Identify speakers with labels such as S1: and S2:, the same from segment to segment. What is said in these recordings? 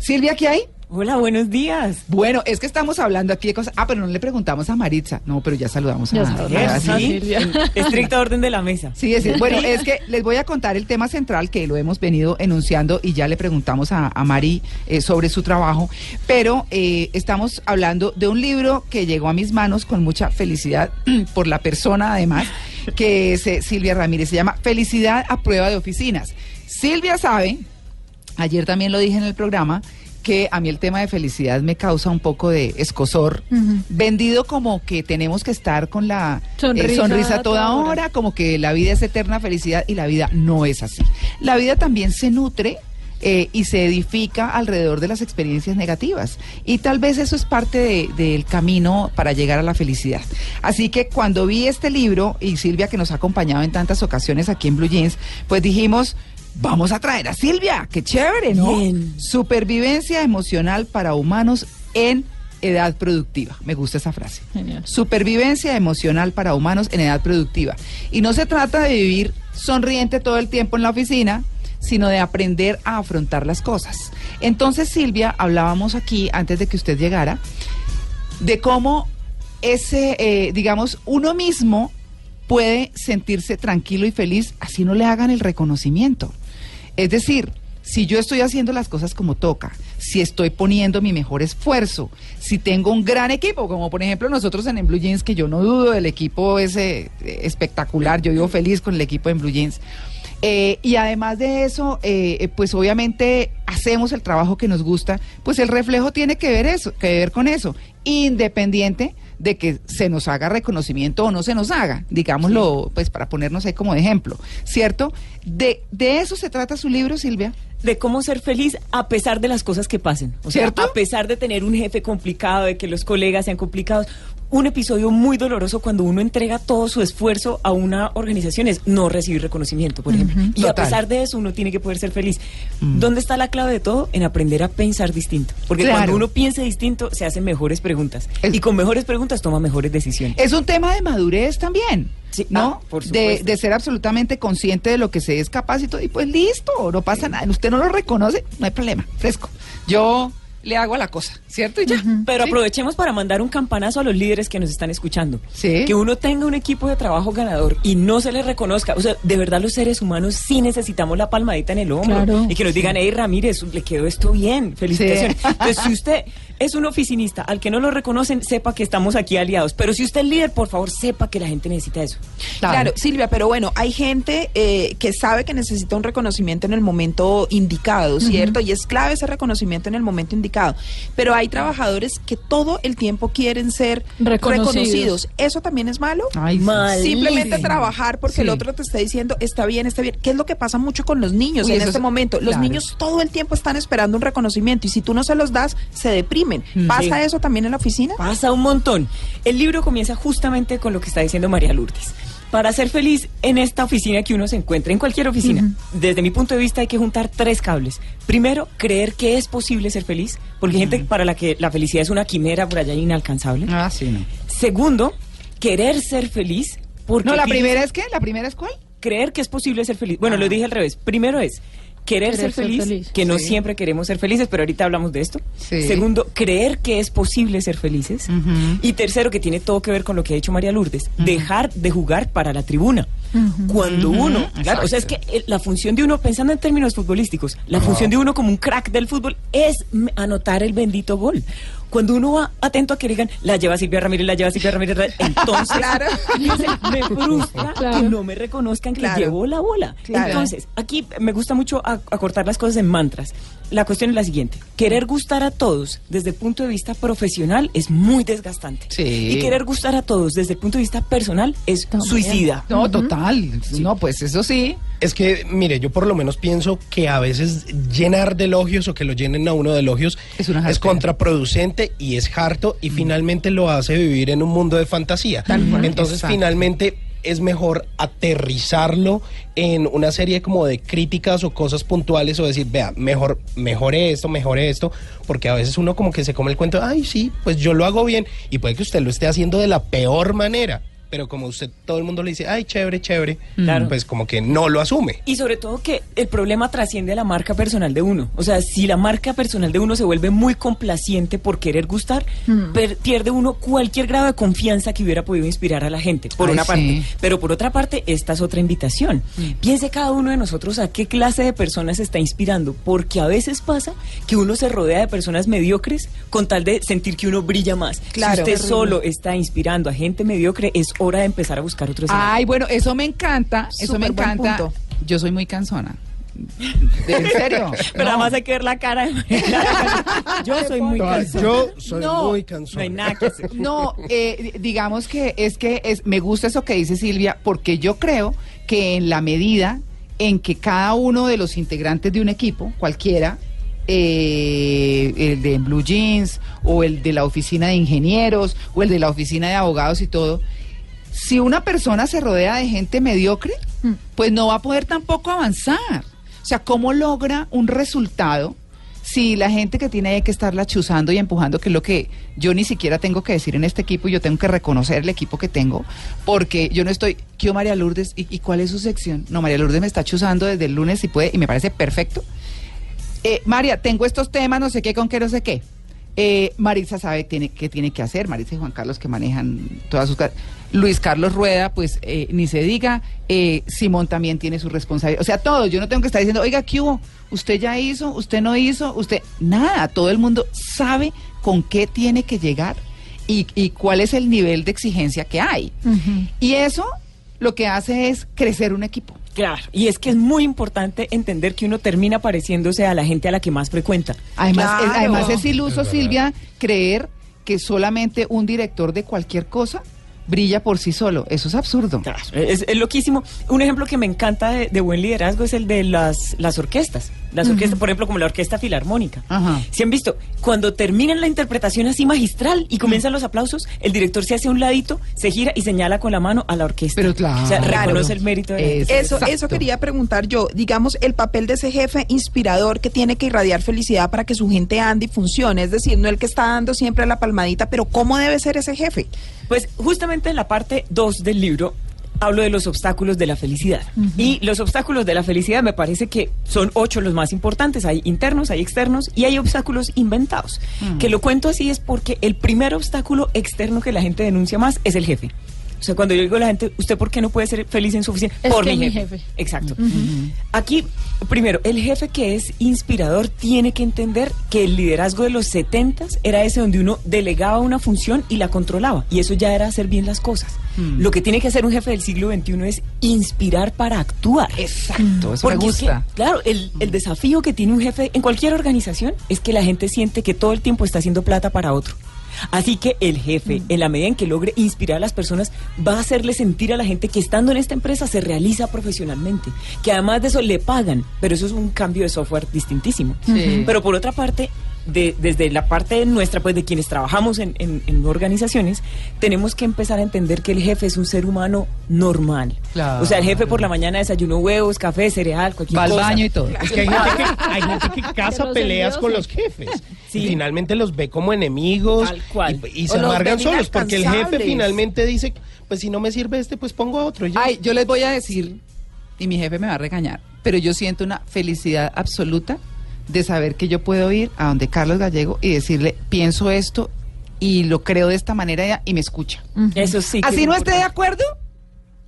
S1: Silvia, ¿qué hay?
S2: Hola, buenos días.
S1: Bueno, es que estamos hablando aquí de cosas. Ah, pero no le preguntamos a Maritza. No, pero ya saludamos a
S3: Ya
S1: Maritza. ¿Sí?
S3: Silvia.
S2: En estricta orden de la mesa.
S1: Sí, es, bueno, es que les voy a contar el tema central que lo hemos venido enunciando y ya le preguntamos a, a Mari eh, sobre su trabajo, pero eh, estamos hablando de un libro que llegó a mis manos con mucha felicidad por la persona además, que es eh, Silvia Ramírez, se llama Felicidad a prueba de oficinas. Silvia sabe, ayer también lo dije en el programa, que a mí el tema de felicidad me causa un poco de escosor, vendido como que tenemos que estar con la eh,
S3: Sonrisa
S1: toda
S3: hora.
S1: hora, como que la vida es eterna felicidad y la vida no es así. La vida también se nutre eh, y se edifica alrededor de las experiencias negativas. Y tal vez eso es parte de- del camino para llegar a la felicidad. Así que cuando vi este libro, y Silvia que nos ha acompañado en tantas ocasiones aquí en Blue Jeans, pues dijimos... Vamos a traer a Silvia, qué chévere, ¿no?
S2: Bien.
S1: Supervivencia emocional para humanos en edad productiva. Me gusta esa frase.
S3: Genial.
S1: Supervivencia emocional para humanos en edad productiva. Y no se trata de vivir sonriente todo el tiempo en la oficina, sino de aprender a afrontar las cosas. Entonces, Silvia, hablábamos aquí, antes de que usted llegara, de cómo ese, eh, digamos, uno mismo puede sentirse tranquilo y feliz así no le hagan el reconocimiento. Es decir, si yo estoy haciendo las cosas como toca, si estoy poniendo mi mejor esfuerzo, si tengo un gran equipo, como por ejemplo nosotros en, Blue Jeans, que yo no dudo del equipo ese eh, espectacular, yo vivo feliz con el equipo en Blue Jeans. Eh, y además de eso, eh, pues obviamente hacemos el trabajo que nos gusta, pues el reflejo tiene que ver eso, que ver con eso, independiente de que se nos haga reconocimiento o no se nos haga, digámoslo, pues para ponernos ahí como de ejemplo, ¿cierto? De, de eso se trata su libro, Silvia.
S2: De cómo ser feliz a pesar de las cosas que pasen. O sea,
S1: ¿Cierto?
S2: a pesar de tener un jefe complicado, de que los colegas sean complicados. Un episodio muy doloroso cuando uno entrega todo su esfuerzo a una organización es no recibir reconocimiento, por ejemplo. Y a pesar de eso uno tiene que poder ser feliz. ¿Dónde está la clave de todo? En aprender a pensar distinto. Porque
S1: Claro.
S2: cuando uno piensa distinto se hacen mejores preguntas.
S1: Es-
S2: Y con mejores preguntas toma mejores decisiones.
S1: Es un tema de madurez también.
S2: Sí,
S1: ¿No?
S2: ah, por
S1: de,
S2: supuesto.
S1: de ser absolutamente consciente de lo que se es capaz y todo. Y pues listo, no pasa nada. Usted no lo reconoce, no hay problema. Fresco. Yo le hago a la cosa, ¿cierto? Y ya.
S2: Pero
S1: Sí.
S2: aprovechemos para mandar un campanazo a los líderes que nos están escuchando.
S1: Sí.
S2: Que uno tenga un equipo de trabajo ganador y no se le reconozca. O sea, de verdad los seres humanos sí necesitamos la palmadita en el hombro.
S3: Claro.
S2: Y que nos digan, hey Ramírez, le quedó esto bien. Felicitaciones.
S1: Sí.
S2: Entonces, si usted es un oficinista al que no lo reconocen, sepa que estamos aquí aliados. Pero si usted es líder, por favor, sepa que la gente necesita eso.
S4: Claro. Silvia, pero bueno, hay gente eh, que sabe que necesita un reconocimiento en el momento indicado, ¿cierto? Y es clave ese reconocimiento en el momento indicado. Pero hay trabajadores que todo el tiempo quieren ser
S3: Reconocidos.
S4: reconocidos. ¿Eso también es malo?
S1: Ay.
S2: Mal.
S4: Simplemente trabajar porque el otro te está diciendo está bien, está bien. ¿Qué es lo que pasa mucho con los niños
S1: Uy,
S4: en este
S1: es-
S4: momento? Los
S1: claro.
S4: niños todo el tiempo están esperando un reconocimiento y si tú no se los das, se deprimen.
S1: Mm.
S4: ¿Pasa
S2: Sí.
S4: eso también en la oficina?
S2: Pasa un montón. El libro comienza justamente con lo que está diciendo María Lourdes. Para ser feliz en esta oficina que uno se encuentra, en cualquier oficina, desde mi punto de vista hay que juntar tres cables. Primero, creer que es posible ser feliz, porque hay gente para la que la felicidad es una quimera por allá inalcanzable.
S1: Ah, sí, no.
S2: Segundo, querer ser feliz. Porque
S1: No, la primera es qué? ¿La primera es cuál?
S2: creer que es posible ser feliz. Bueno,
S1: Ah.
S2: lo dije al revés. Primero es querer,
S3: Querer
S2: ser,
S3: ser
S2: feliz,
S3: feliz.
S2: que no
S1: Sí.
S2: siempre queremos ser felices, pero ahorita hablamos de esto.
S1: Sí.
S2: Segundo, creer que es posible ser felices. Y tercero, que tiene todo que ver con lo que ha dicho María Lourdes, dejar de jugar para la tribuna. Cuando uno, claro, o sea, es que eh, la función de uno, pensando en términos futbolísticos, la función de uno como un crack del fútbol es anotar el bendito gol. Cuando uno va atento a que digan, la lleva Silvia Ramírez, la lleva Silvia Ramírez, entonces
S4: Claro.
S2: dice, me frustra
S3: Claro.
S2: que no me reconozcan que
S4: Claro.
S2: llevó la bola.
S4: Claro.
S2: Entonces, aquí me gusta mucho a- acortar las cosas en mantras. La cuestión es la siguiente. Querer gustar a todos desde el punto de vista profesional es muy desgastante.
S1: Sí.
S2: Y querer gustar a todos desde el punto de vista personal es suicida.
S1: No, total. No, pues eso sí.
S3: Es que, mire, yo por lo menos pienso que a veces llenar de elogios o que lo llenen a uno de elogios
S1: Es una jartera.
S3: contraproducente y es harto y finalmente lo hace vivir en un mundo de fantasía.
S1: cual.
S3: Entonces,
S1: Exacto.
S3: finalmente es mejor aterrizarlo en una serie como de críticas o cosas puntuales o decir, vea, mejor, mejore esto, mejore esto, porque a veces uno como que se come el cuento, ay, sí, pues yo lo hago bien y puede que usted lo esté haciendo de la peor manera. Pero como usted, todo el mundo le dice, ay, chévere, chévere,
S2: Claro.
S3: pues como que no lo asume.
S2: Y sobre todo que el problema trasciende a la marca personal de uno. O sea, si la marca personal de uno se vuelve muy complaciente por querer gustar, per- pierde uno cualquier grado de confianza que hubiera podido inspirar a la gente, por
S1: Ay,
S2: una
S1: sí.
S2: parte. Pero por otra parte, esta es otra invitación. Piense cada uno de nosotros a qué clase de personas se está inspirando, porque a veces pasa que uno se rodea de personas mediocres con tal de sentir que uno brilla más.
S4: Claro.
S2: Si usted solo está inspirando a gente mediocre, es hora de empezar a buscar otros
S1: Ay, bueno, eso me encanta. Eso me
S4: Súper
S1: encanta.
S4: punto.
S1: Yo soy muy cansona. ¿En serio?
S2: Pero
S1: No.
S2: además hay que ver la cara. de- Yo soy muy cansada.
S3: Yo soy
S1: No.
S3: muy
S2: No
S3: cansado.
S2: hay nada que hacer.
S1: No, eh, digamos que es que es, me gusta eso que dice Silvia, porque yo creo que en la medida en que cada uno de los integrantes de un equipo, cualquiera, eh, el de Blue Jeans o el de la oficina de ingenieros o el de la oficina de abogados y todo, si una persona se rodea de gente mediocre, pues no va a poder tampoco avanzar. O sea, ¿cómo logra un resultado si la gente que tiene ahí que estarla chuzando y empujando, que es lo que yo ni siquiera tengo que decir en este equipo, yo tengo que reconocer el equipo que tengo, porque yo no estoy, ¿qué María Lourdes? ¿Y, y cuál es su sección? No, María Lourdes me está chuzando desde el lunes si puede, y me parece perfecto. Eh, María, tengo estos temas, no sé qué, con qué, no sé qué. Eh, Marisa sabe tiene, qué tiene que hacer, Marisa y Juan Carlos que manejan todas sus... Luis Carlos Rueda, pues eh, ni se diga, eh, Simón también tiene su responsabilidad. O sea, todos, yo no tengo que estar diciendo, oiga, ¿qué hubo? ¿Usted ya hizo? ¿Usted no hizo? ¿Usted? Nada, todo el mundo sabe con qué tiene que llegar y, y cuál es el nivel de exigencia que hay. Y eso lo que hace es crecer un equipo.
S2: Claro, y es que es muy importante entender que uno termina pareciéndose a la gente a la que más frecuenta.
S1: Además, es, además es iluso,
S3: Es.
S1: Silvia, creer que solamente un director de cualquier cosa brilla por sí solo. Eso es absurdo.
S2: Claro, es, es loquísimo. Un ejemplo que me encanta de, de buen liderazgo es el de las, las orquestas. Las orquestas, por ejemplo, como la Orquesta Filarmónica. Si han visto, cuando terminan la interpretación así magistral y comienzan los aplausos, el director se hace a un ladito, se gira y señala con la mano a la orquesta.
S1: Pero claro.
S2: O sea, reconoce el mérito de la
S4: Eso,
S1: Exacto.
S4: eso quería preguntar yo. Digamos, el papel de ese jefe inspirador que tiene que irradiar felicidad para que su gente ande y funcione. Es decir, no el que está dando siempre la palmadita, pero ¿cómo debe ser ese jefe?
S2: Pues justamente en la parte 2 del libro hablo de los obstáculos de la felicidad. Y los obstáculos de la felicidad me parece que son ocho los más importantes. Hay internos, hay externos y hay obstáculos inventados. Que lo cuento así es porque el primer obstáculo externo que la gente denuncia más es el jefe. O sea, cuando yo digo a la gente, ¿usted por qué no puede ser feliz en su oficina?
S5: Es
S2: por
S5: que
S2: mi
S5: mi
S2: jefe. Exacto. Aquí, primero, el jefe que es inspirador tiene que entender que el liderazgo de los 70 era ese donde uno delegaba una función y la controlaba. Y eso ya era hacer bien las cosas. Lo que tiene que hacer un jefe del siglo XXI es inspirar para actuar.
S1: Exacto, eso me
S2: Porque es que,
S1: gusta.
S2: claro, el, el desafío que tiene un jefe en cualquier organización es que la gente siente que todo el tiempo está haciendo plata para otro. Así que el jefe, en la medida en que logre inspirar a las personas, va a hacerle sentir a la gente que estando en esta empresa se realiza profesionalmente, que además de eso le pagan, pero eso es un cambio de software distintísimo.
S1: Sí.
S2: Pero por otra parte, de- desde la parte nuestra, pues de quienes trabajamos en, en- en organizaciones, tenemos que empezar a entender que el jefe es un ser humano normal.
S1: Claro.
S2: O sea, el jefe por la mañana desayunó huevos, café, cereal, cualquier
S1: Va al
S2: cosa.
S1: baño y todo.
S3: Es que hay gente que, hay gente que caza peleas
S5: envidiosos.
S3: con los jefes.
S2: Sí.
S3: Y finalmente los ve como enemigos.
S2: Tal cual.
S3: Y, y se amargan solos. Porque el jefe finalmente dice, pues si no me sirve este, pues pongo a otro. y.
S1: Ay, yo les voy a decir, y mi jefe me va a regañar, pero yo siento una felicidad absoluta de saber que yo puedo ir a donde Carlos Gallego y decirle, pienso esto y lo creo de esta manera y me escucha.
S2: Eso sí.
S1: Así no esté de acuerdo,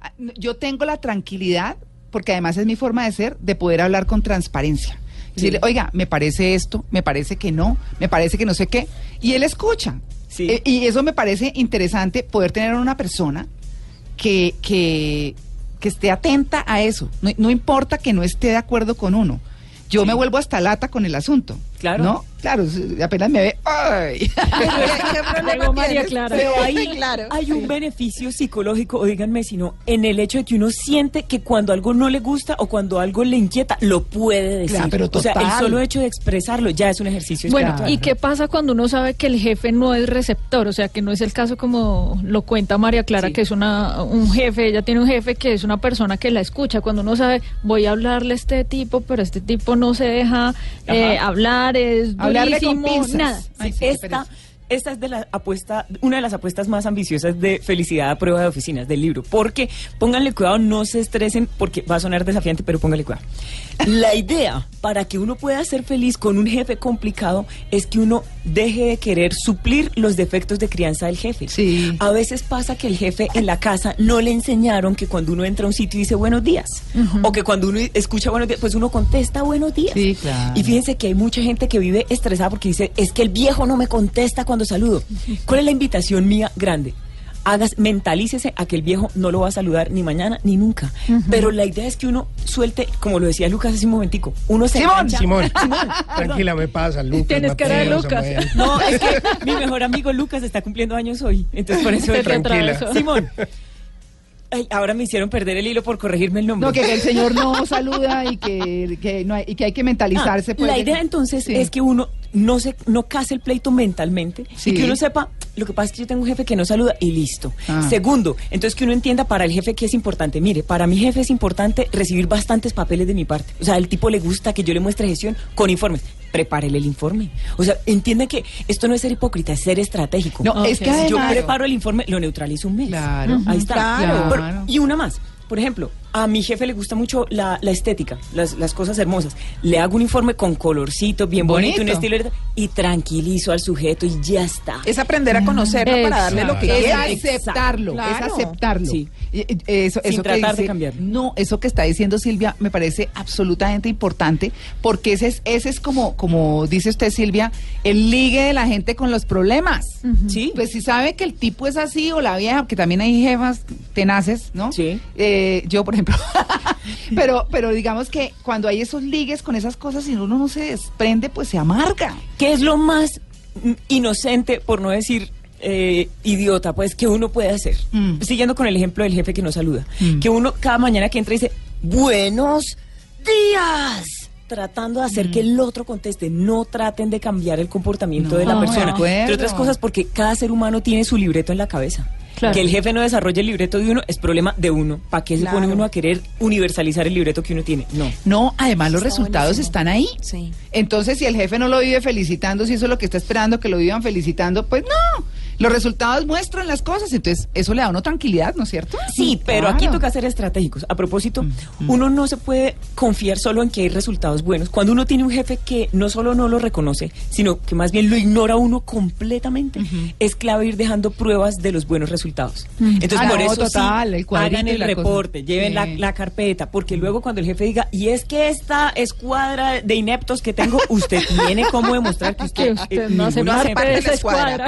S1: ah, yo tengo la tranquilidad, porque además es mi forma de ser, de poder hablar con transparencia. Decirle, oiga, me parece esto, me parece que no, me parece que no sé qué. Y él escucha.
S2: Sí.
S1: Eh, y eso me parece interesante, poder tener una persona que, que, que esté atenta a eso. No, no importa que no esté de acuerdo con uno. Yo me vuelvo hasta lata con el asunto.
S2: Claro.
S1: ¿No? Claro, apenas me ve. ¡Ay!
S4: ¿Qué, qué problema
S5: Llegó María? Clara.
S2: Pero ahí
S4: claro.
S2: hay un beneficio psicológico, o díganme si no, en el hecho de que uno siente que cuando algo no le gusta o cuando algo le inquieta, lo puede decir.
S1: Claro, pero
S2: O sea, el
S1: total.
S2: solo hecho de expresarlo ya es un ejercicio
S5: Bueno,
S2: espiritual.
S5: ¿y qué pasa cuando uno sabe que el jefe no es receptor? O sea, que no es el caso como lo cuenta María Clara,
S2: Sí.
S5: que es una un jefe, ella tiene un jefe que es una persona que la escucha. Cuando uno sabe, voy a hablarle a este tipo, pero este tipo no se deja eh, hablar, es
S1: Hablarle con
S5: durísimo, nada.
S1: Ay, sí,
S2: esta. Esta es de la apuesta, una de las apuestas más ambiciosas de felicidad a prueba de oficinas del libro. Porque pónganle cuidado, no se estresen, porque va a sonar desafiante, pero pónganle cuidado. La idea para que uno pueda ser feliz con un jefe complicado es que uno deje de querer suplir los defectos de crianza del jefe.
S1: Sí.
S2: A veces pasa que el jefe en la casa no le enseñaron que cuando uno entra a un sitio dice buenos días, o que cuando uno escucha buenos días, pues uno contesta buenos días.
S1: Sí, claro.
S2: Y fíjense que hay mucha gente que vive estresada porque dice, es que el viejo no me contesta cuando saludo. ¿Cuál es la invitación mía grande? Hagas, mentalícese a que el viejo no lo va a saludar ni mañana ni nunca. Pero la idea es que uno suelte, como lo decía Lucas hace un momentico, uno se
S1: Simón,
S2: engancha-
S3: Simón, tranquila, me pasa, Lucas.
S5: Tienes cara de
S3: Mateo,
S5: Lucas.
S3: Samuel.
S2: No, es que mi mejor amigo Lucas está cumpliendo años hoy, entonces por eso
S5: te
S3: Tranquila.
S2: Simón. Ay, ahora me hicieron perder el hilo por corregirme el nombre.
S1: No, que el señor no saluda y que, que no hay, y que hay que mentalizarse.
S2: Ah,
S1: pues,
S2: la
S1: de-
S2: idea entonces
S1: Sí.
S2: es que uno no se no case el pleito mentalmente
S1: Sí.
S2: y que uno sepa lo que pasa es que yo tengo un jefe que no saluda y listo.
S1: Ah.
S2: Segundo, entonces que uno entienda para el jefe que es importante. Mire, para mi jefe es importante recibir bastantes papeles de mi parte. O sea, al tipo le gusta que yo le muestre gestión con informes. Prepárele el informe. O sea, entiende que esto no es ser hipócrita, es ser estratégico.
S1: No, es que
S2: Si yo preparo el informe, lo neutralizo un mes.
S1: Claro.
S2: Ahí está.
S1: Claro.
S2: Pero- y una más. Por ejemplo, a mi jefe le gusta mucho la, la estética, las, las cosas hermosas. Le hago un informe con colorcito, bien bonito,
S1: Bonito.
S2: un estilo y tranquilizo al sujeto y ya está.
S4: Es aprender a conocerlo para darle lo que
S1: es
S4: quiere.
S1: aceptarlo,
S4: Claro.
S1: es aceptarlo.
S2: Sí.
S1: Eso,
S2: Sin
S1: eso
S2: tratar de cambiarlo.
S1: No, eso que está diciendo Silvia me parece absolutamente importante porque ese es, ese es como, como dice usted Silvia, el ligue de la gente con los problemas.
S2: Sí.
S1: Pues si sabe que el tipo es así o la vieja, que también hay jefas tenaces, ¿no?
S2: Sí.
S1: Eh, yo, por ejemplo. pero, pero digamos que cuando hay esos ligues con esas cosas y uno no se desprende, pues se amarga.
S2: ¿Qué es lo más mm, inocente, por no decir eh, idiota, pues, que uno puede hacer?
S1: Mm.
S2: Siguiendo con el ejemplo del jefe que no saluda.
S1: Mm.
S2: Que uno cada mañana que entra dice, buenos días. Tratando de hacer que el otro conteste. No traten de cambiar el comportamiento
S1: No,
S2: de la
S1: de
S2: persona.
S1: acuerdo.
S2: Entre otras cosas, porque cada ser humano tiene su libreto en la cabeza.
S5: Claro.
S2: Que el jefe no desarrolle el libreto de uno es problema de uno. ¿Para qué se
S4: Claro.
S2: pone uno a querer universalizar el libreto que uno tiene? No.
S1: No, además los
S4: Está
S1: resultados
S4: buenísimo.
S1: están ahí.
S4: Sí.
S1: Entonces, si el jefe no lo vive felicitando, si eso es lo que está esperando que lo vivan felicitando, pues no. Los resultados muestran las cosas, entonces eso le da a uno tranquilidad, ¿no es cierto?
S2: Sí, pero
S1: Claro.
S2: aquí toca ser estratégicos. A propósito, uno no se puede confiar solo en que hay resultados buenos. Cuando uno tiene un jefe que no solo no lo reconoce, sino que más bien lo ignora uno completamente, es clave ir dejando pruebas de los buenos resultados. Entonces,
S1: Ah,
S2: por
S1: no,
S2: eso
S1: total,
S2: sí,
S1: el
S2: hagan el
S1: la cosa.
S2: reporte, lleven la,
S1: Sí.
S2: la carpeta, porque luego cuando el jefe diga, y es que esta escuadra de ineptos que tengo, usted tiene cómo demostrar que usted,
S5: Que usted no hace
S2: ninguno
S5: parte de esa escuadra.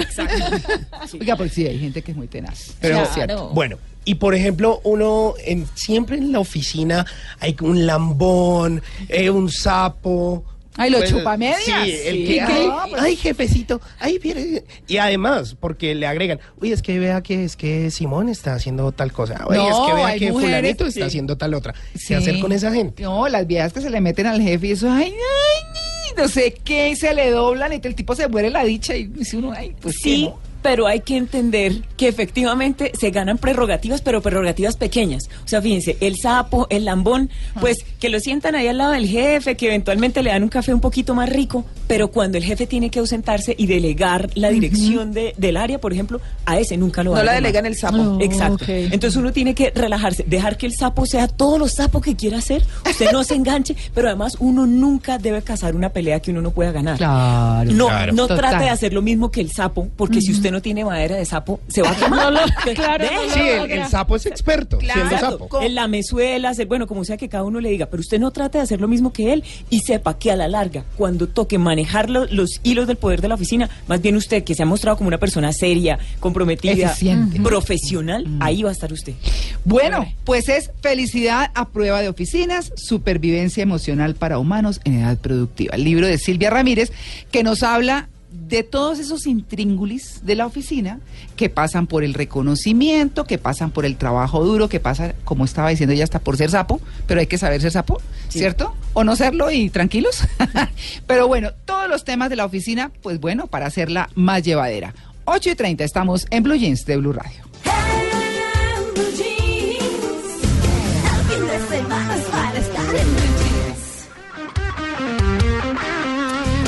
S2: Exacto.
S1: Oiga, porque sí, hay gente que es muy tenaz.
S3: Pero,
S5: Claro.
S1: cierto.
S3: bueno, y por ejemplo, uno en- siempre en la oficina hay un lambón, eh, un sapo.
S1: Ay, los
S3: Pues. Sí, el
S1: Sí,
S3: que, ay,
S1: pues-
S3: jefecito, ay, viene. Y además, porque le agregan, uy, es que vea que es que Simón está haciendo tal cosa. Oye,
S1: No,
S3: es que vea
S1: hay
S3: que
S1: mujeres-
S3: fulanito está
S1: sí.
S3: haciendo tal otra.
S1: Sí.
S3: ¿Qué hacer con esa gente?
S1: No, las viejas que se le meten al jefe y eso, ay, ay, no sé qué, y se le doblan y el tipo se muere la dicha y dice uno, ay, pues
S2: sí,
S1: qué, ¿no?
S2: Pero hay que entender que efectivamente se ganan prerrogativas, pero prerrogativas pequeñas. O sea, fíjense, el sapo, el lambón, pues que lo sientan ahí al lado del jefe, que eventualmente le dan un café un poquito más rico, pero cuando el jefe tiene que ausentarse y delegar la dirección de- del área, por ejemplo, a ese nunca lo va
S4: No
S2: a
S4: la delegan el sapo.
S2: Exacto. Entonces uno tiene que relajarse, dejar que el sapo sea todos los sapos que quiera hacer, usted no se enganche, pero además uno nunca debe cazar una pelea que uno no pueda ganar.
S1: Claro.
S2: No,
S3: Claro.
S2: no
S1: Total.
S2: trate de hacer lo mismo que el sapo, porque si usted no tiene madera de sapo, se va a quemar.
S5: No claro, no
S3: Sí, el, sapo es experto siendo sapo.
S2: en la mezuela, bueno, como sea que cada uno le diga, pero usted no trate de hacer lo mismo que él y sepa que a la larga, cuando toque manejar lo- los hilos del poder de la oficina, más bien usted que se ha mostrado como una persona seria, comprometida,
S1: Eficiente.
S2: profesional, ahí va a estar usted.
S1: Bueno, pues es felicidad a prueba de oficinas, supervivencia emocional para humanos en edad productiva. El libro de Silvia Ramírez que nos habla de todos esos intríngulis de la oficina que pasan por el reconocimiento, que pasan por el trabajo duro, que pasan, como estaba diciendo ella, hasta por ser sapo, pero hay que saber ser sapo, ¿cierto? O no serlo y tranquilos. pero bueno, todos los temas de la oficina, pues bueno, para hacerla más llevadera. 8 y 30, estamos en Blue Jeans de Blue Radio.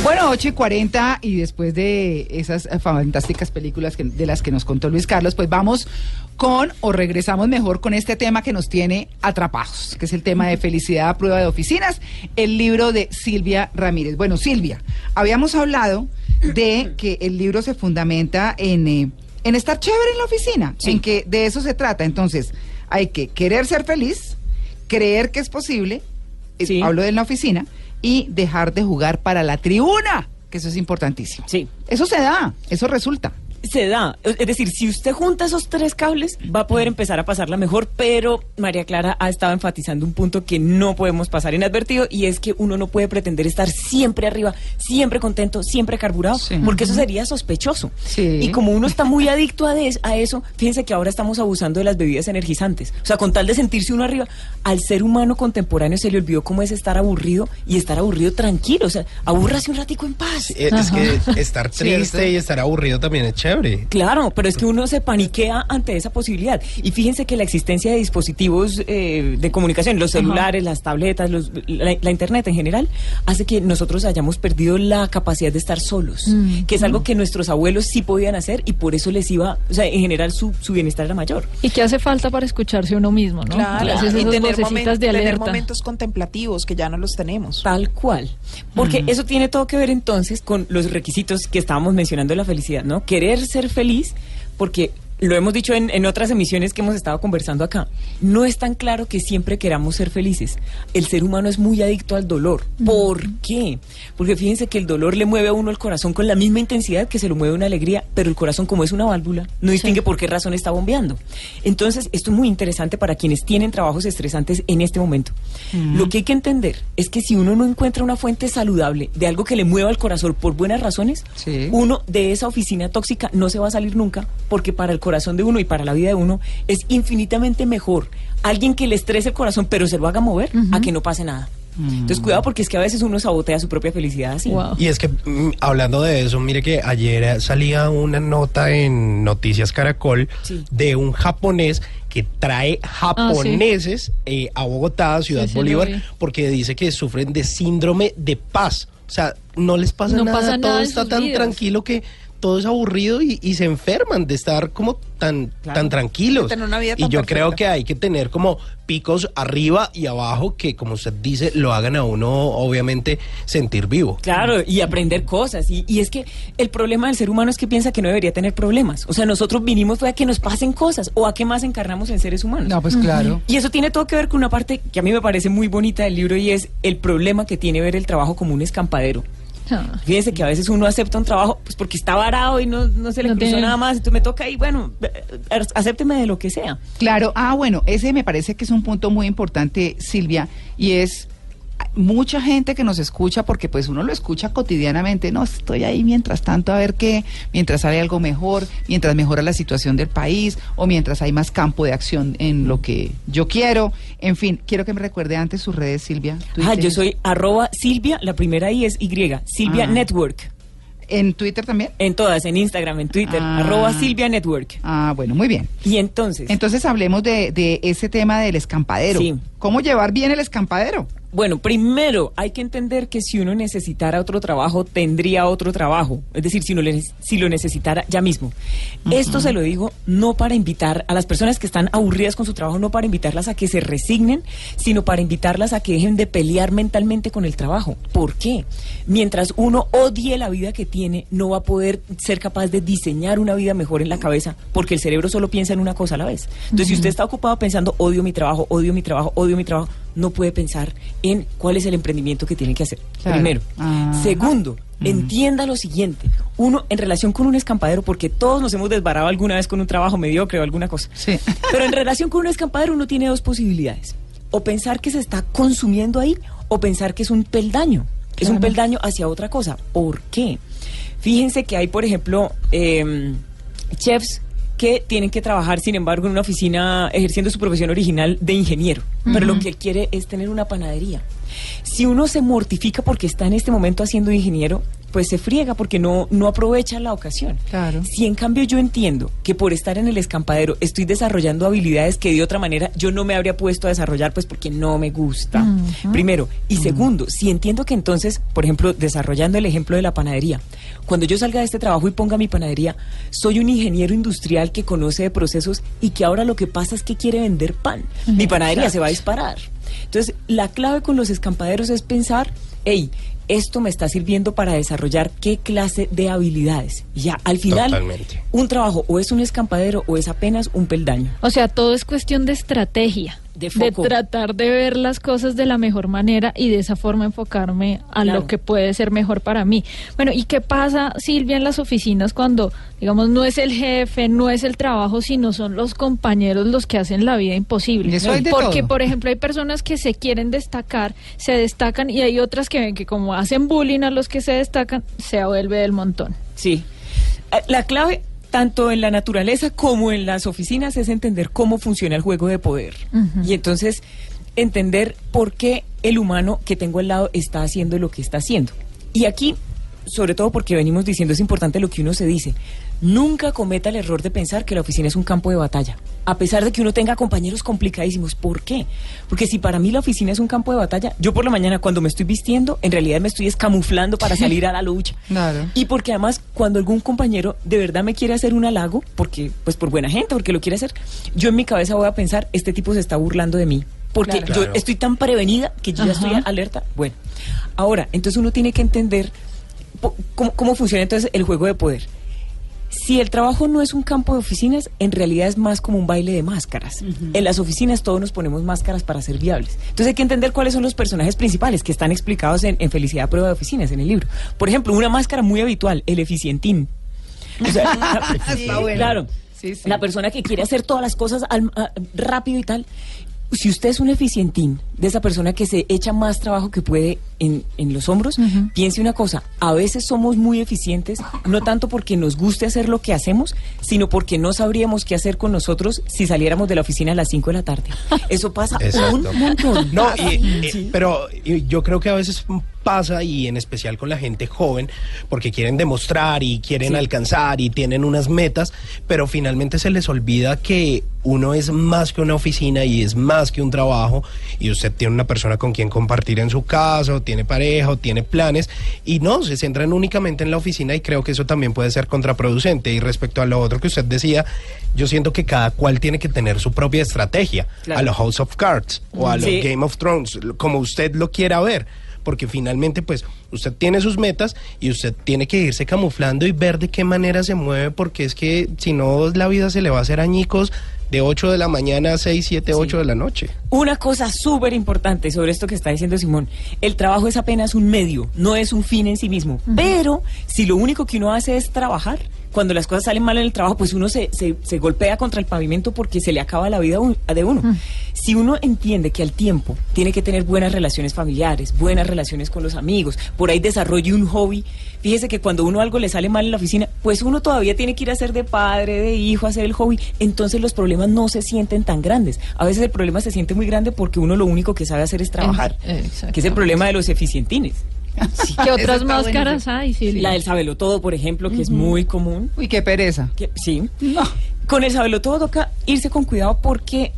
S1: Bueno, 8 y 40 y después de esas eh, fantásticas películas que- de las que nos contó Luis Carlos, pues vamos con o regresamos mejor con este tema que nos tiene atrapados, que es el tema de felicidad a prueba de oficinas, el libro de Silvia Ramírez. Bueno, Silvia, habíamos hablado de que el libro se fundamenta en, eh, en estar chévere en la oficina,
S2: Sí.
S1: en que de eso se trata. Entonces, hay que querer ser feliz, creer que es posible, eh,
S2: Sí.
S1: hablo de la oficina, y dejar de jugar para la tribuna, que eso es importantísimo.
S2: Sí.
S1: Eso se da, eso resulta.
S2: Se da. Es decir, si usted junta esos tres cables, va a poder empezar a pasarla mejor, pero María Clara ha estado enfatizando un punto que no podemos pasar inadvertido y es que uno no puede pretender estar siempre arriba, siempre contento, siempre carburado,
S1: Sí.
S2: porque eso sería sospechoso.
S1: Sí.
S2: Y como uno está muy adicto a, des- a eso, fíjense que ahora estamos abusando de las bebidas energizantes. O sea, con tal de sentirse uno arriba, al ser humano contemporáneo se le olvidó cómo es estar aburrido y estar aburrido tranquilo. O sea, abúrrase un ratico en paz.
S3: Eh, Es que estar triste y estar aburrido también es chévere.
S2: Claro, pero es que uno se paniquea ante esa posibilidad. Y fíjense que la existencia de dispositivos eh, de comunicación, los celulares, las tabletas, los- la, la internet en general, hace que nosotros hayamos perdido la capacidad de estar solos, que es algo que nuestros abuelos sí podían hacer y por eso les iba, o sea, en general su, su bienestar era mayor.
S5: ¿Y qué hace falta para escucharse uno mismo, no?
S4: Claro,
S5: Gracias a
S4: y tener, momen-
S5: de
S4: tener momentos contemplativos que ya no los tenemos.
S2: Tal cual. Porque eso tiene todo que ver entonces con los requisitos que estábamos mencionando de la felicidad, ¿no? Querer ser feliz, porque lo hemos dicho en, en otras emisiones que hemos estado conversando acá. No es tan claro que siempre queramos ser felices. El ser humano es muy adicto al dolor. ¿Por qué? Porque fíjense que el dolor le mueve a uno el corazón con la misma intensidad que se lo mueve una alegría, pero el corazón, como es una válvula, no distingue por qué razón está bombeando. Entonces, esto es muy interesante para quienes tienen trabajos estresantes en este momento. Lo que hay que entender es que si uno no encuentra una fuente saludable de algo que le mueva el corazón por buenas razones,
S1: Sí.
S2: uno de esa oficina tóxica no se va a salir nunca, porque para el corazón de uno y para la vida de uno es infinitamente mejor alguien que le estrese el corazón pero se lo haga mover a que no pase nada. Entonces, cuidado porque es que a veces uno sabotea su propia felicidad así.
S5: Wow.
S3: Y es que mm, hablando de eso, mire que ayer eh, salía una nota en Noticias Caracol
S2: Sí.
S3: de un japonés que trae japoneses eh, a Bogotá, a Ciudad
S5: Sí,
S3: Bolívar, porque dice que sufren de síndrome de paz. O sea, no les pasa
S5: No
S3: nada,
S5: pasa
S3: todo
S5: nada en
S3: está tan
S5: vidas.
S3: tranquilo que todo es aburrido y, y se enferman de estar como tan,
S2: Claro.
S3: tan tranquilos.
S4: De tener una vida
S3: y yo
S4: perfecta.
S3: creo que hay que tener como picos arriba y abajo que, como usted dice, lo hagan a uno, obviamente, sentir vivo.
S2: Claro, y aprender cosas. Y, y es que el problema del ser humano es que piensa que no debería tener problemas. O sea, nosotros vinimos fue a que nos pasen cosas o a qué más encarnamos en seres humanos.
S1: No, pues claro.
S2: Y eso tiene todo que ver con una parte que a mí me parece muy bonita del libro y es el problema que tiene ver el trabajo como un escampadero.
S5: Ah.
S2: Fíjense que a veces uno acepta un trabajo pues porque está varado y no, no se le
S5: No
S2: cruzó
S5: tiene-
S2: nada más, entonces me toca y bueno, eh, acépteme de lo que sea.
S1: Claro, ah, bueno, ese me parece que es un punto muy importante, Silvia, y es mucha gente que nos escucha, porque pues uno lo escucha cotidianamente, no, estoy ahí mientras tanto a ver qué, mientras sale algo mejor, mientras mejora la situación del país, o mientras hay más campo de acción en lo que yo quiero, en fin, quiero que me recuerde antes sus redes, Silvia.
S2: Ah, yo soy arroba Silvia, la primera I es Y, Silvia
S1: Ah.
S2: Network.
S1: ¿En Twitter también?
S2: En todas, en Instagram, en Twitter,
S1: Ah.
S2: arroba Silvia Network.
S1: Ah, bueno, muy bien.
S2: Y entonces,
S1: Entonces hablemos de, de ese tema del escampadero.
S2: Sí.
S1: ¿Cómo llevar bien el escampadero?
S2: Bueno, primero hay que entender que si uno necesitara otro trabajo, tendría otro trabajo. Es decir, si, no le- si lo necesitara ya mismo. Esto se lo digo no para invitar a las personas que están aburridas con su trabajo, no para invitarlas a que se resignen, sino para invitarlas a que dejen de pelear mentalmente con el trabajo. ¿Por qué? Mientras uno odie la vida que tiene, no va a poder ser capaz de diseñar una vida mejor en la cabeza, porque el cerebro solo piensa en una cosa a la vez. Entonces, si usted está ocupado pensando, odio mi trabajo, odio mi trabajo, odio mi trabajo, no puede pensar en cuál es el emprendimiento que tiene que hacer.
S1: Claro.
S2: Primero.
S1: Ah.
S2: Segundo, entienda lo siguiente. Uno, en relación con un escampadero, porque todos nos hemos desbarado alguna vez con un trabajo mediocre o alguna cosa.
S1: Sí.
S2: Pero en relación con un escampadero uno tiene dos posibilidades. O pensar que se está consumiendo ahí o pensar que es un peldaño. Es un peldaño hacia otra cosa. ¿Por qué? Fíjense que hay, por ejemplo, eh, chefs que tienen que trabajar, sin embargo, en una oficina ejerciendo su profesión original de ingeniero. Pero lo que él quiere es tener una panadería. Si uno se mortifica porque está en este momento haciendo ingeniero, pues se friega porque no, no aprovecha la ocasión.
S1: Claro.
S2: Si en cambio yo entiendo que por estar en el escampadero estoy desarrollando habilidades que de otra manera yo no me habría puesto a desarrollar, pues porque no me gusta. Primero. Y segundo, si entiendo que entonces, por ejemplo, desarrollando el ejemplo de la panadería, cuando yo salga de este trabajo y ponga mi panadería, soy un ingeniero industrial que conoce de procesos y que ahora lo que pasa es que quiere vender pan. Mi panadería se va a disparar. Entonces, la clave con los escampaderos es pensar, hey, esto me está sirviendo para desarrollar qué clase de habilidades. Ya, al final,
S3: Totalmente.
S2: un trabajo o es un escampadero o es apenas un peldaño.
S5: O sea, todo es cuestión de estrategia.
S2: De foco.
S5: tratar de ver las cosas de la mejor manera y de esa forma enfocarme a
S2: Claro.
S5: lo que puede ser mejor para mí. Bueno, ¿y qué pasa, Silvia, en las oficinas cuando, digamos, no es el jefe, no es el trabajo, sino son los compañeros los que hacen la vida imposible?
S1: Y eso hay de
S5: Porque,
S1: todo.
S5: por ejemplo, hay personas que se quieren destacar, se destacan y hay otras que, que como hacen bullying a los que se destacan, se vuelve del montón.
S2: Sí. Eh, La clave, tanto en la naturaleza como en las oficinas, es entender cómo funciona el juego de poder. Y entonces entender por qué el humano que tengo al lado está haciendo lo que está haciendo. Y aquí, sobre todo porque venimos diciendo, es importante lo que uno se dice. Nunca cometa el error de pensar que la oficina es un campo de batalla. A pesar de que uno tenga compañeros complicadísimos. ¿Por qué? Porque si para mí la oficina es un campo de batalla, yo por la mañana cuando me estoy vistiendo, en realidad me estoy escamuflando para salir a la lucha.
S1: Claro.
S2: Y porque además cuando algún compañero de verdad me quiere hacer un halago, porque pues por buena gente, porque lo quiere hacer, yo en mi cabeza voy a pensar, este tipo se está burlando de mí. Porque
S3: Claro.
S2: yo estoy tan prevenida que yo ya estoy alerta. Bueno, ahora, entonces uno tiene que entender cómo, cómo funciona entonces el juego de poder. Si el trabajo no es un campo de oficinas, en realidad es más como un baile de máscaras. En las oficinas todos nos ponemos máscaras para ser viables. Entonces hay que entender cuáles son los personajes principales que están explicados en, en Felicidad a Prueba de Oficinas, en el libro. Por ejemplo, una máscara muy habitual, el eficientín. O sea,
S1: Está bueno.
S2: Claro.
S1: Sí, sí.
S2: La persona que quiere hacer todas las cosas al- a- rápido y tal. Si usted es un eficientín de esa persona que se echa más trabajo que puede en, en los hombros, piense una cosa, a veces somos muy eficientes, no tanto porque nos guste hacer lo que hacemos, sino porque no sabríamos qué hacer con nosotros si saliéramos de la oficina a las 5 de la tarde. Eso pasa
S3: Exacto.
S2: un montón.
S3: No, y- y-
S2: Sí.
S3: pero y yo creo que a veces pasa y en especial con la gente joven porque quieren demostrar y quieren
S2: Sí.
S3: alcanzar y tienen unas metas, pero finalmente se les olvida que uno es más que una oficina y es más que un trabajo y usted tiene una persona con quien compartir en su casa tiene pareja o tiene planes y no, se centran únicamente en la oficina y creo que eso también puede ser contraproducente y respecto a lo otro que usted decía, yo siento que cada cual tiene que tener su propia estrategia
S2: Claro.
S3: a los House of Cards o a los
S2: Sí.
S3: Game of Thrones, como usted lo quiera ver. Porque finalmente, pues, usted tiene sus metas y usted tiene que irse camuflando y ver de qué manera se mueve, porque es que si no, la vida se le va a hacer añicos de 8 de la mañana a 6, 7, 8 de la noche.
S2: Una cosa súper importante sobre esto que está diciendo Simón, el trabajo es apenas un medio, no es un fin en sí mismo. Pero si lo único que uno hace es trabajar, cuando las cosas salen mal en el trabajo, pues uno se, se- se golpea contra el pavimento porque se le acaba la vida un- de uno. Si uno entiende que al tiempo tiene que tener buenas relaciones familiares, buenas relaciones con los amigos, por ahí desarrolle un hobby, fíjese que cuando uno algo le sale mal en la oficina, pues uno todavía tiene que ir a ser de padre, de hijo, a hacer el hobby, entonces los problemas no se sienten tan grandes. A veces el problema se siente muy grande porque uno lo único que sabe hacer es trabajar,
S5: Eh, exactamente.
S2: que es el problema de los eficientines.
S5: ¿Qué otras máscaras hay, Silvia?
S2: La del sabelo todo, por ejemplo, que es muy común.
S1: Uy, qué pereza.
S2: Que- sí. Con el sabelo todo toca irse con cuidado porque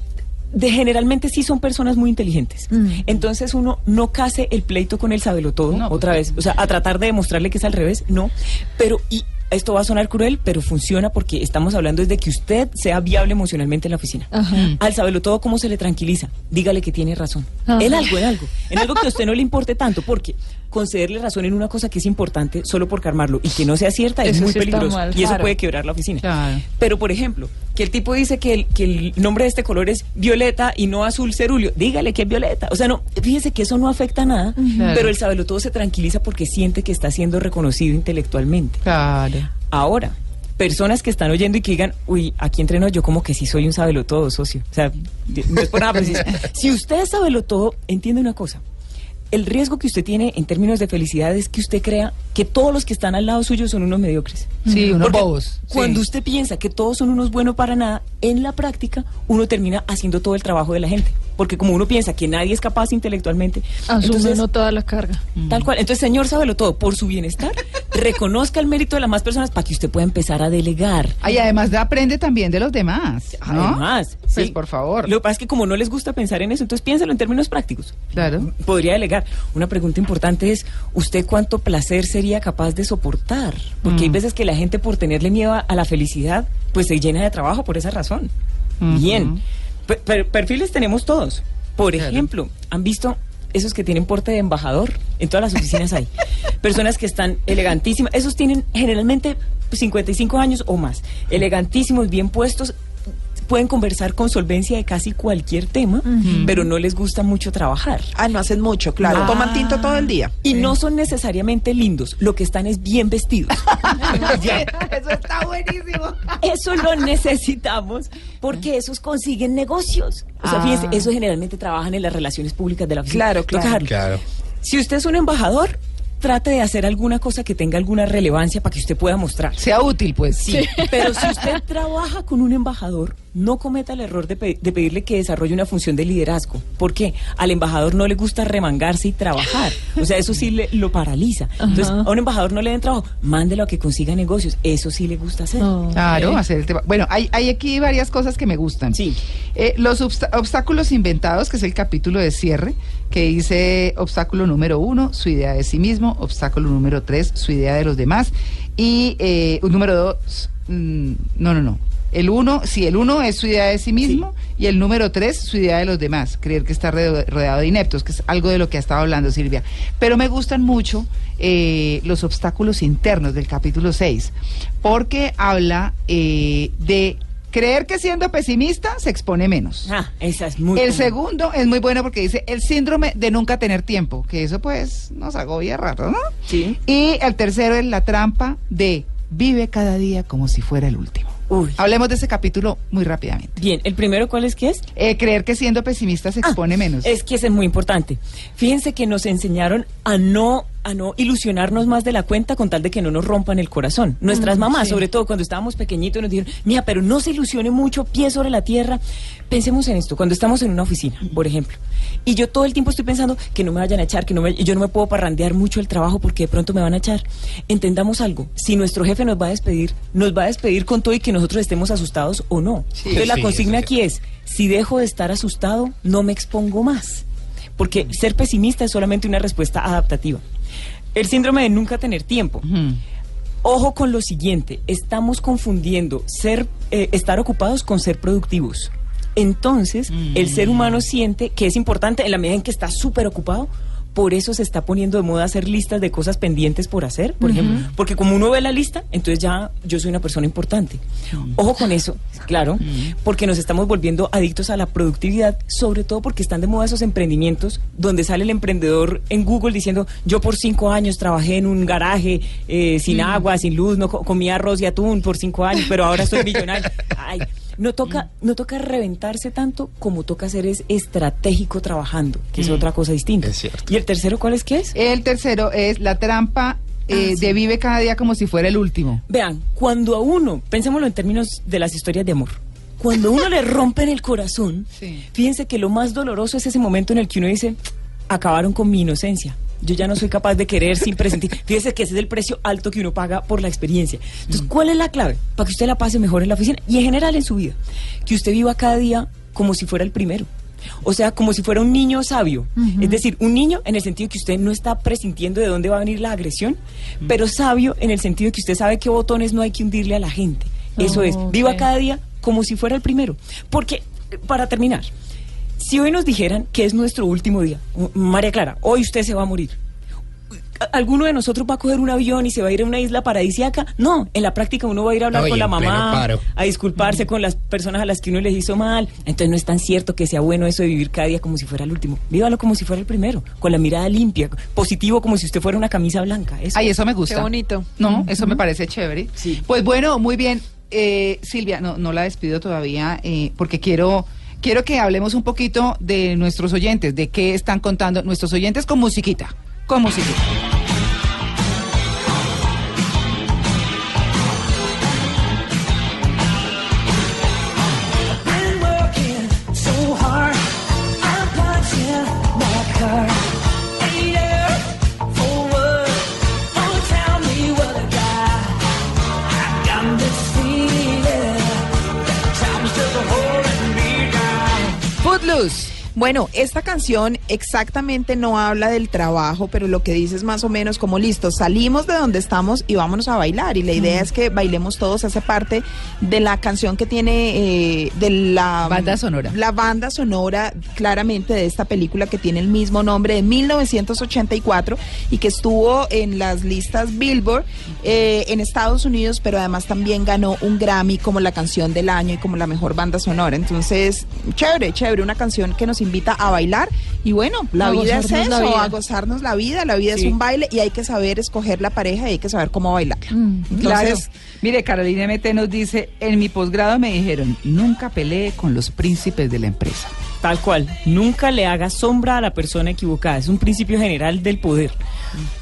S2: de generalmente sí son personas muy inteligentes.
S5: Mm.
S2: Entonces uno no case el pleito con el sabelotodo
S1: No, pues,
S2: otra vez. O sea, a tratar de demostrarle que es al revés, no. Pero, y esto va a sonar cruel, pero funciona porque estamos hablando de que usted sea viable emocionalmente en la oficina.
S5: Ajá.
S2: Al sabelotodo, ¿cómo se le tranquiliza? Dígale que tiene razón.
S5: Ajá.
S2: En algo, en algo. En algo que a usted no le importe tanto, porque concederle razón en una cosa que es importante solo por calmarlo y que no sea cierta es muy
S5: sí
S2: peligroso.
S5: mal,
S2: y eso
S5: claro.
S2: puede quebrar la oficina.
S1: Claro.
S2: Pero, por ejemplo, que el tipo dice que el, que el nombre de este color es violeta y no azul cerúleo, dígale que es violeta. O sea, no, fíjese que eso no afecta a nada,
S1: Claro.
S2: pero el sabelotodo se tranquiliza porque siente que está siendo reconocido intelectualmente.
S1: Claro.
S2: Ahora, personas que están oyendo y que digan, uy, aquí entreno yo como que sí soy un sabelotodo, socio. O sea, no es por nada, pero sí- si usted es sabelotodo, entiende una cosa. El riesgo que usted tiene en términos de felicidad es que usted crea que todos los que están al lado suyo son unos mediocres.
S1: Sí, unos
S2: Porque
S1: bobos.
S2: Cuando
S1: Sí.
S2: usted piensa que todos son unos buenos para nada, en la práctica uno termina haciendo todo el trabajo de la gente. Porque como uno piensa que nadie es capaz intelectualmente,
S5: Asume
S2: entonces,
S5: uno toda la carga.
S2: tal cual. Entonces, señor, sábelo todo. Por su bienestar, reconozca el mérito de las más personas para que usted pueda empezar a delegar.
S1: Y además aprende también de los demás. ¿no?
S2: Además,
S1: Pues
S2: sí.
S1: por favor.
S2: Lo que pasa es que como no les gusta pensar en eso, entonces piénsalo en términos prácticos.
S1: Claro.
S2: Podría delegar. Una pregunta importante es, ¿usted cuánto placer sería capaz de soportar? Porque hay
S1: Mm.
S2: veces que la gente por tenerle miedo a, la felicidad, pues se llena de trabajo por esa razón. Bien. Per- per- perfiles tenemos todos. Por
S1: Claro.
S2: ejemplo, ¿han visto esos que tienen porte de embajador? En todas las oficinas hay. Personas que están elegantísimas. Esos tienen generalmente 55 años o más. Elegantísimos, bien puestos. Pueden conversar con solvencia de casi cualquier tema, pero no les gusta mucho trabajar.
S4: Ah, no hacen mucho, claro.
S1: Ah.
S4: Toman tinto todo el día.
S2: Y no son necesariamente lindos, lo que están es bien vestidos.
S1: Eso está buenísimo.
S2: Eso lo necesitamos porque esos consiguen negocios. O sea,
S1: Ah.
S2: fíjense, eso generalmente trabajan en las relaciones públicas de la oficina.
S4: Claro, claro.
S3: Claro.
S2: Si usted es un embajador, trate de hacer alguna cosa que tenga alguna relevancia para que usted pueda mostrar.
S1: Sea útil, pues.
S2: Sí, pero si usted trabaja con un embajador, no cometa el error de, pe- de pedirle que desarrolle una función de liderazgo. ¿Por qué? Al embajador no le gusta remangarse y trabajar. O sea, eso sí le, lo paraliza. Entonces,
S5: Ajá.
S2: a un embajador no le den trabajo, mándelo a que consiga negocios. Eso sí le gusta hacer.
S5: Oh,
S1: Claro, hacer el tema. Bueno, hay, hay aquí varias cosas que me gustan.
S2: Sí.
S1: Eh, los obstáculos inventados, que es el capítulo de cierre, que dice obstáculo número uno, su idea de sí mismo, obstáculo número tres, su idea de los demás, y eh, un número dos, mm, no, no, no. El uno, sí, el uno es su idea de sí mismo, y el número tres, su idea de los demás, creer que está rode- rodeado de ineptos, que es algo de lo que ha estado hablando Silvia. Pero me gustan mucho eh, los obstáculos internos del capítulo 6, porque habla eh, de creer que siendo pesimista se expone menos.
S2: Ah, esa es muy
S1: El segundo es muy bueno porque dice el síndrome de nunca tener tiempo, que eso pues nos agobia rato, ¿no?
S2: Sí.
S1: Y el tercero es la trampa de vive cada día como si fuera el último.
S2: Uy.
S1: Hablemos de ese capítulo muy rápidamente.
S2: Bien, el primero, ¿cuál es que es?
S1: Eh, creer que siendo pesimista se expone
S2: Ah,
S1: menos.
S2: Es que ese es muy importante. Fíjense que nos enseñaron a no a no ilusionarnos más de la cuenta con tal de que no nos rompan el corazón. Nuestras
S1: Mm,
S2: mamás,
S1: sí.
S2: sobre todo cuando estábamos pequeñitos, nos dijeron, mira, pero no se ilusione mucho, pie sobre la tierra. Pensemos en esto, cuando estamos en una oficina, por ejemplo, y yo todo el tiempo estoy pensando que no me vayan a echar, que no me, y yo no me puedo parrandear mucho el trabajo porque de pronto me van a echar. Entendamos algo, si nuestro jefe nos va a despedir, nos va a despedir con todo y que nosotros estemos asustados o no. Entonces la
S3: Sí,
S2: consigna aquí es, si dejo de estar asustado, no me expongo más. Porque ser pesimista es solamente una respuesta adaptativa. El síndrome de nunca tener tiempo. Ojo con lo siguiente, estamos confundiendo ser, eh, estar ocupados con ser productivos. Entonces, el ser humano siente que es importante en la medida en que está súper ocupado. Por eso se está poniendo de moda hacer listas de cosas pendientes por hacer, por ejemplo. Porque como uno ve la lista, entonces ya yo soy una persona importante. Ojo con eso, claro, porque nos estamos volviendo adictos a la productividad, sobre todo porque están de moda esos emprendimientos donde sale el emprendedor en Google diciendo, yo por cinco años trabajé en un garaje eh, sin agua, sin luz, no co- comía arroz y atún por cinco años, pero ahora soy millonario. Ay, no toca, no toca reventarse tanto como toca ser es estratégico trabajando, que es otra cosa distinta.
S3: Es cierto.
S2: ¿Y el tercero cuál es que es?
S1: El tercero es la trampa eh,
S2: Ah, sí.
S1: de vive cada día como si fuera el último.
S2: Vean, cuando a uno, pensémoslo en términos de las historias de amor, cuando a uno le rompen el corazón,
S1: Sí.
S2: fíjense que lo más doloroso es ese momento en el que uno dice, acabaron con mi inocencia. Yo ya no soy capaz de querer sin presentir. Fíjese que ese es el precio alto que uno paga por la experiencia. Entonces, ¿cuál es la clave? Para que usted la pase mejor en la oficina y en general en su vida. Que usted viva cada día como si fuera el primero. O sea, como si fuera un niño sabio. Es decir, un niño en el sentido que usted no está presintiendo de dónde va a venir la agresión, pero sabio en el sentido que usted sabe qué botones no hay que hundirle a la gente. Eso es, viva
S5: Ok.
S2: cada día como si fuera el primero. Porque, para terminar, si hoy nos dijeran que es nuestro último día, María Clara, hoy usted se va a morir. ¿A- ¿Alguno de nosotros va a coger un avión y se va a ir a una isla paradisíaca? No, en la práctica uno va a ir a hablar con la mamá, a disculparse con las personas a las que uno les hizo mal. Entonces no es tan cierto que sea bueno eso de vivir cada día como si fuera el último. Vívalo como si fuera el primero, con la mirada limpia, positivo como si usted fuera una camisa blanca. Eso.
S1: Ay, eso me gusta.
S4: Qué bonito.
S1: No, eso me parece chévere.
S2: Sí.
S1: Pues bueno, muy bien. Eh, Silvia, no, no la despido todavía eh, porque quiero, quiero que hablemos un poquito de nuestros oyentes, de qué están contando nuestros oyentes con musiquita. Con musiquita. Footloose.
S4: Bueno, esta canción exactamente no habla del trabajo, pero lo que dice es más o menos como listo, salimos de donde estamos y vámonos a bailar. Y la idea es que bailemos todos, hace parte de la canción que tiene eh, de la
S1: Banda sonora.
S4: La banda sonora claramente de esta película que tiene el mismo nombre de 1984 y que estuvo en las listas Billboard eh, en Estados Unidos, pero además también ganó un Grammy como la canción del año y como la mejor banda sonora. Entonces, chévere, chévere, una canción que nos invita a bailar y bueno, la
S5: A
S4: vida es eso,
S5: vida.
S4: a gozarnos la vida, la vida
S2: Sí.
S4: es un baile y hay que saber escoger la pareja y hay que saber cómo bailar.
S1: Claro.
S4: Entonces,
S1: Mire, Carolina MT nos dice, en mi posgrado me dijeron, nunca pelee con los príncipes de la empresa.
S2: Tal cual, nunca le haga sombra a la persona equivocada, es un principio general del poder.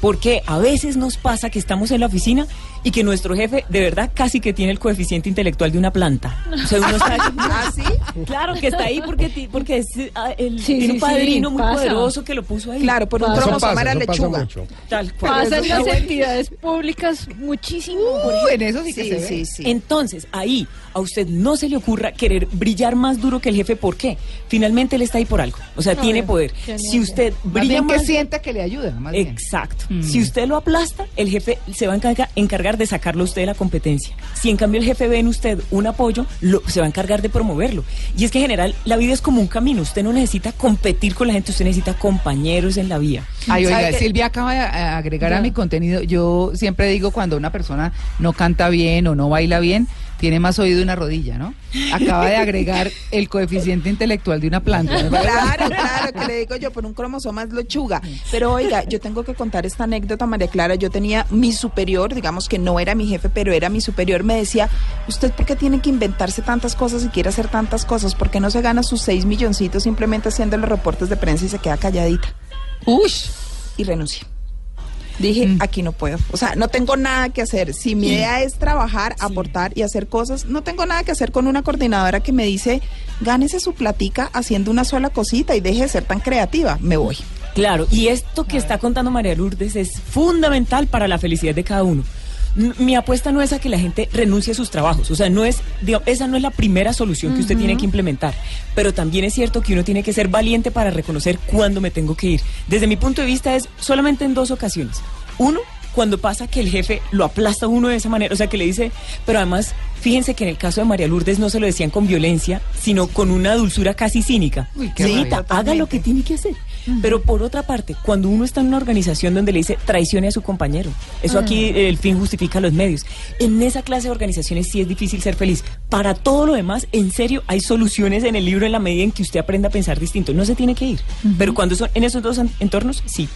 S2: Porque a veces nos pasa que estamos en la oficina y que nuestro jefe de verdad casi que tiene el coeficiente intelectual de una planta. O sea, uno sabe-
S4: ¿Ah, sí?
S2: Claro que está ahí porque, porque es, ah, el-
S5: Sí,
S2: tiene
S5: sí,
S2: un padrino
S5: sí,
S2: muy
S5: pasa.
S2: poderoso que lo puso ahí.
S4: Claro, por un cromosoma era lechuga.
S2: Tal cual.
S5: Pasa
S4: eso
S5: en
S4: está
S5: las
S4: bueno.
S5: entidades públicas muchísimo.
S1: Uh, en eso sí que
S4: Sí,
S1: se ve.
S4: sí, sí.
S2: Entonces, ahí a usted no se le ocurra querer brillar más duro que el jefe. ¿Por qué? Finalmente él está ahí por algo. O sea,
S5: No,
S2: tiene poder. Si usted
S1: Más
S2: brilla
S1: bien que
S2: más...
S1: sienta que le ayuda. Más.
S2: Exacto.
S1: Mm.
S2: Si usted lo aplasta, el jefe se va a encargar, encargar de sacarlo a usted de la competencia. Si en cambio el jefe ve en usted un apoyo, lo- se va a encargar de promoverlo. Y es que en general la vida es como un camino. Usted no necesita competir con la gente, usted necesita compañeros en la vía.
S1: Ay,
S4: ¿Sabe
S1: oiga? Silvia acaba de eh, agregar a mi contenido. Yo siempre digo cuando una persona no canta bien o no baila bien, tiene más oído una rodilla, ¿no? Acaba de agregar el coeficiente intelectual de una planta. ¿no?
S4: Claro, claro, que le digo yo, por un cromosoma es lechuga. Pero oiga, yo tengo que contar esta anécdota, María Clara. Yo tenía mi superior, digamos que no era mi jefe, pero era mi superior. Me decía, ¿usted por qué tiene que inventarse tantas cosas y quiere hacer tantas cosas? ¿Por qué no se gana sus seis milloncitos simplemente haciendo los reportes de prensa y se queda calladita?
S1: Ush.
S4: Y renuncié. Dije,
S1: Mm.
S4: aquí no puedo. O sea, no tengo nada que hacer. Si mi idea es trabajar, aportar y hacer cosas, no tengo nada que hacer con una coordinadora que me dice, gánese su platica haciendo una sola cosita y deje de ser tan creativa. Me voy.
S2: Claro, y esto que está contando María Lourdes es fundamental para la felicidad de cada uno. Mi apuesta no es a que la gente renuncie a sus trabajos, o sea, no es, esa no es la primera solución que usted tiene que implementar, pero también es cierto que uno tiene que ser valiente para reconocer cuándo me tengo que ir. Desde mi punto de vista es solamente en dos ocasiones. Uno, cuando pasa que el jefe lo aplasta a uno de esa manera, o sea, que le dice, pero además, fíjense que en el caso de María Lourdes no se lo decían con violencia, sino con una dulzura casi cínica.
S1: Uy, qué
S2: Señorita,
S1: rabia.
S2: haga lo que tiene que hacer. Pero por otra parte, cuando uno está en una organización donde le dice traicione a su compañero, eso aquí eh, el fin justifica los medios. En esa clase de organizaciones sí es difícil ser feliz. Para todo lo demás, en serio, hay soluciones en el libro en la medida en que usted aprenda a pensar distinto. No se tiene que ir. Pero cuando son en esos dos en- entornos, sí.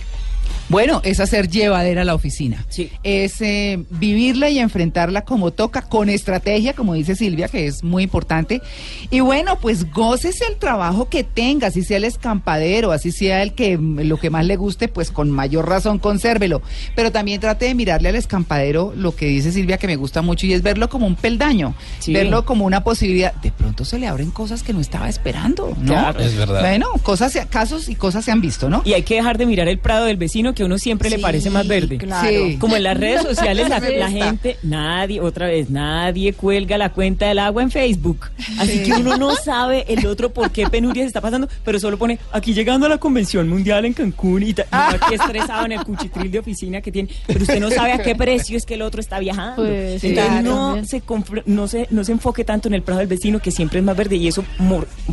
S1: Bueno, es hacer llevadera la oficina.
S2: Sí.
S1: Es eh, vivirla y enfrentarla como toca, con estrategia, como dice Silvia, que es muy importante. Y bueno, pues gócese el trabajo que tenga, así sea el escampadero, así sea el que mm, lo que más le guste, pues con mayor razón consérvelo. Pero también trate de mirarle al escampadero lo que dice Silvia, que me gusta mucho, y es verlo como un peldaño,
S2: Sí.
S1: verlo como una posibilidad. De pronto se le abren cosas que no estaba esperando, ¿no?
S2: Claro.
S3: Es verdad.
S1: Bueno, cosas, se- casos y cosas se han visto, ¿no?
S2: Y hay que dejar de mirar el prado del vecino que que uno siempre le parece más verde.
S4: claro.
S1: Sí.
S2: Como en las redes sociales la, gente, nadie, otra vez, nadie cuelga la cuenta del agua en Facebook. Así que uno no sabe el otro por qué penuria se está pasando, pero solo pone aquí llegando a la convención mundial en Cancún y, aquí estresado en el cuchitril de oficina que tiene, pero usted no sabe a qué precio es que el otro está viajando.
S5: Pues,
S2: Entonces
S5: claro,
S2: no se, no, se, no se enfoque tanto en el prado del vecino que siempre es más verde y eso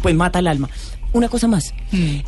S2: pues mata el alma. Una cosa más,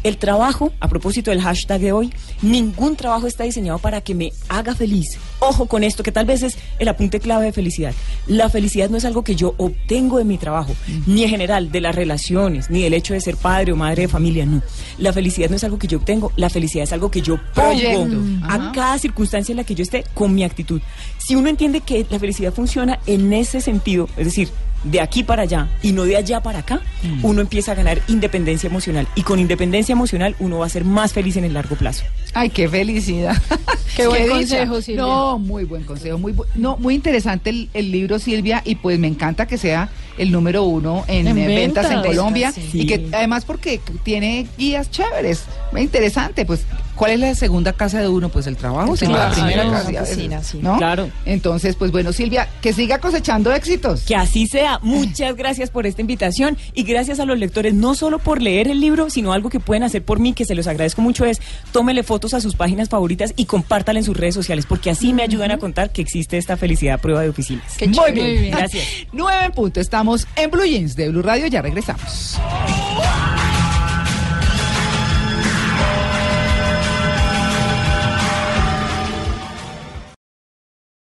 S2: el trabajo, a propósito del hashtag de hoy, ningún trabajo está diseñado para que me haga feliz. Ojo con esto, que tal vez es el apunte clave de felicidad. La felicidad no es algo que yo obtengo de mi trabajo, ni en general de las relaciones, ni del hecho de ser padre o madre de familia, no. La felicidad no es algo que yo obtengo, la felicidad es algo que yo pongo a
S1: Ajá.
S2: cada circunstancia en la que yo esté con mi actitud. Si uno entiende que la felicidad funciona en ese sentido, es decir, de aquí para allá y no de allá para acá,
S1: Mm.
S2: uno empieza a ganar independencia emocional. Y con independencia emocional uno va a ser más feliz en el largo plazo.
S1: Ay, qué felicidad.
S5: Qué buen consejo, Silvia.
S1: No, muy buen consejo. Muy, bu- no, muy interesante el, el libro, Silvia, y pues me encanta que sea el número uno en,
S5: En
S1: eh, ventas en
S5: ventas.
S1: Colombia.
S2: Sí.
S1: Y que además porque tiene guías chéveres. Muy interesante. Pues, ¿cuál es la segunda casa de uno? Pues el trabajo, sino la
S5: trabajo,
S1: primera
S5: la
S1: casa.
S4: oficina, sí.
S1: ¿no?
S2: Claro.
S1: Entonces, pues bueno, Silvia, que siga cosechando éxitos.
S2: Que así sea. Muchas gracias por esta invitación y gracias a los lectores, no solo por leer el libro, sino algo que pueden hacer por mí, que se los agradezco mucho, es tómele fotos a sus páginas favoritas y compártala en sus redes sociales, porque así me ayudan a contar que existe esta felicidad a prueba de oficinas.
S1: Muy bien.
S5: Muy bien.
S2: Gracias.
S1: Nueve en punto. Estamos en Blue Jeans de Blue Radio. Ya regresamos.
S6: Oh,